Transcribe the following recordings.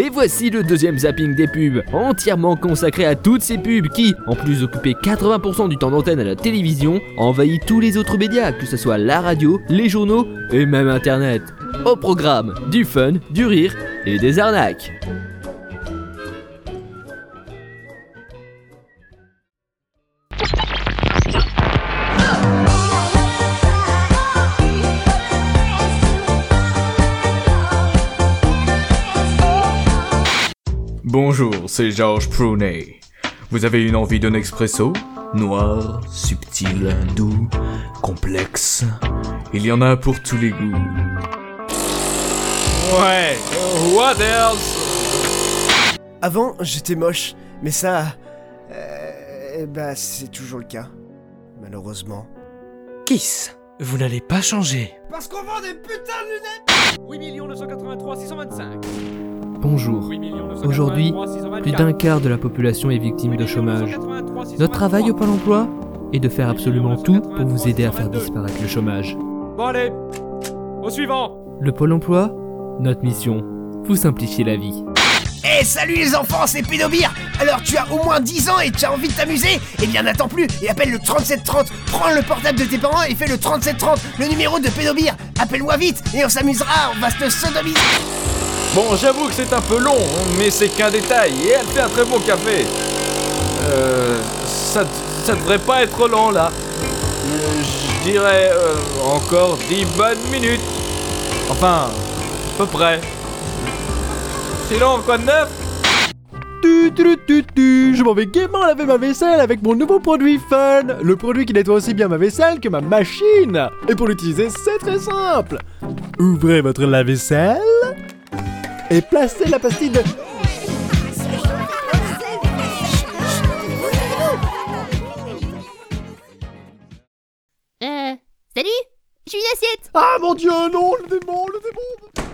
Et voici le deuxième zapping des pubs, entièrement consacré à toutes ces pubs qui, en plus d'occuper 80% du temps d'antenne à la télévision, envahit tous les autres médias, que ce soit la radio, les journaux et même Internet. Au programme, du fun, du rire et des arnaques. Bonjour, c'est Georges Prunet. Vous avez une envie d'un expresso? Noir, subtil, doux, complexe. Il y en a pour tous les goûts. Ouais, what else? Avant, j'étais moche, mais ça. Euh, bah, c'est toujours le cas. Malheureusement. Kiss, vous n'allez pas changer. Parce qu'on vend des putains de lunettes 8 983 625. Bonjour. 8 983 Aujourd'hui, 624. Plus d'un quart de la population est victime de chômage. 983 623. Notre travail au Pôle emploi est de faire absolument tout pour vous aider à faire disparaître le chômage. Bon allez, au suivant. Le Pôle emploi, notre mission, vous simplifier la vie. Eh salut les enfants, c'est Pédobir Alors tu as au moins 10 ans et tu as envie de t'amuser? Eh bien n'attends plus et appelle le 3730 Prends le portable de tes parents et fais le 3730 Le numéro de Pédobir Appelle-moi vite et on s'amusera, on va se sodomiser Bon, j'avoue que c'est un peu long, mais c'est qu'un détail, et elle fait un très bon café. Euh, ça, ça devrait pas être long là. Euh, Je dirais euh, encore 10 bonnes minutes. Enfin, à peu près. Long, quoi de neuf? Tu, tu, tu, tu, je m'en vais gaiement laver ma vaisselle avec mon nouveau produit Fun, le produit qui nettoie aussi bien ma vaisselle que ma machine. Et pour l'utiliser, c'est très simple. Ouvrez votre lave-vaisselle et placez la pastille de... Euh, salut Je suis une assiette Ah mon dieu, non, le démon, le démon.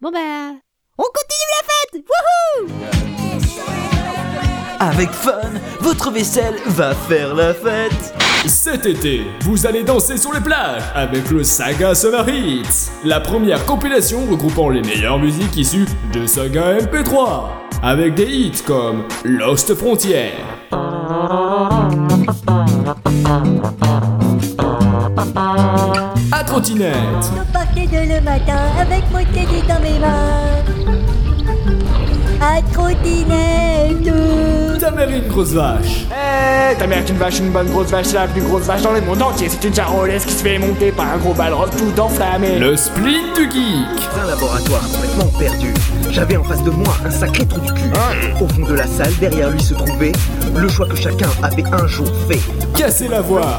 Bon bah... On continue la fête Wouhou. Avec Fun, votre vaisselle va faire la fête. Cet été, vous allez danser sur les plages avec le Saga Summer Hits, la première compilation regroupant les meilleures musiques issues de Saga MP3, avec des hits comme Lost Frontier, à trottinette. À trottinette. ta mère est une grosse vache, Eh, ta mère est une vache, une bonne grosse vache, c'est la plus grosse vache dans le monde entier. C'est une charolaise qui se fait monter par un gros balrog tout enflammé. le split du geek, un laboratoire complètement perdu. J'avais en face de moi un sacré trou du cul. Au fond de la salle, derrière lui se trouvait le choix que chacun avait un jour fait. casser la voix,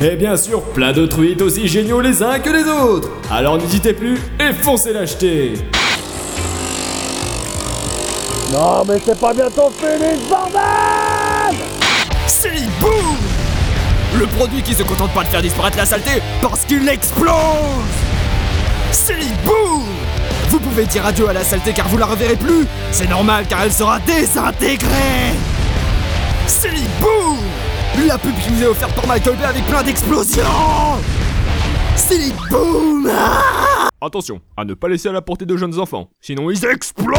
et bien sûr plein de tweets aussi géniaux les uns que les autres. Alors n'hésitez plus et foncez l'acheter. Non mais c'est pas bientôt fini, bordel! Silly Boom Le produit qui se contente pas de faire disparaître la saleté parce qu'il explose! Silly Boom Vous pouvez dire adieu à la saleté car vous la reverrez plus. C'est normal car elle sera désintégrée! Silly Boom La pub qui vous est offerte par Michael Bay avec plein d'explosions Silly Boom Attention, à ne pas laisser à la portée de jeunes enfants, sinon ils explosent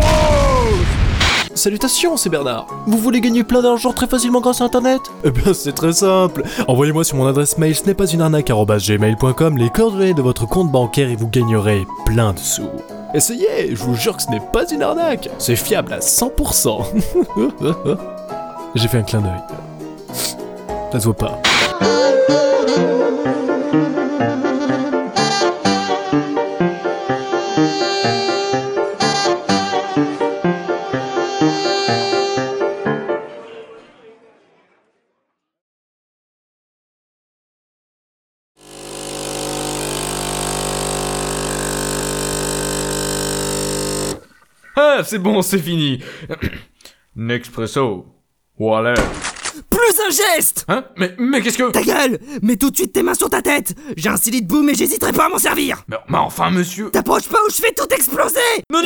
Salutations, c'est Bernard. Vous voulez gagner plein d'argent très facilement grâce à Internet? Eh bien, c'est très simple. Envoyez-moi sur mon adresse mail ce n'est pas une arnaque gmail.com les coordonnées de votre compte bancaire et vous gagnerez plein de sous. Essayez, je vous jure que ce n'est pas une arnaque. C'est fiable à 100%. J'ai fait un clin d'œil. Ça se voit pas. Ah, c'est bon, c'est fini. Nespresso. Voilà. Plus un geste Hein Mais, mais qu'est-ce que... Ta gueule Mets tout de suite tes mains sur ta tête J'ai un silly boom et j'hésiterai pas à m'en servir Mais, mais enfin, monsieur... T'approches pas ou je fais tout exploser non.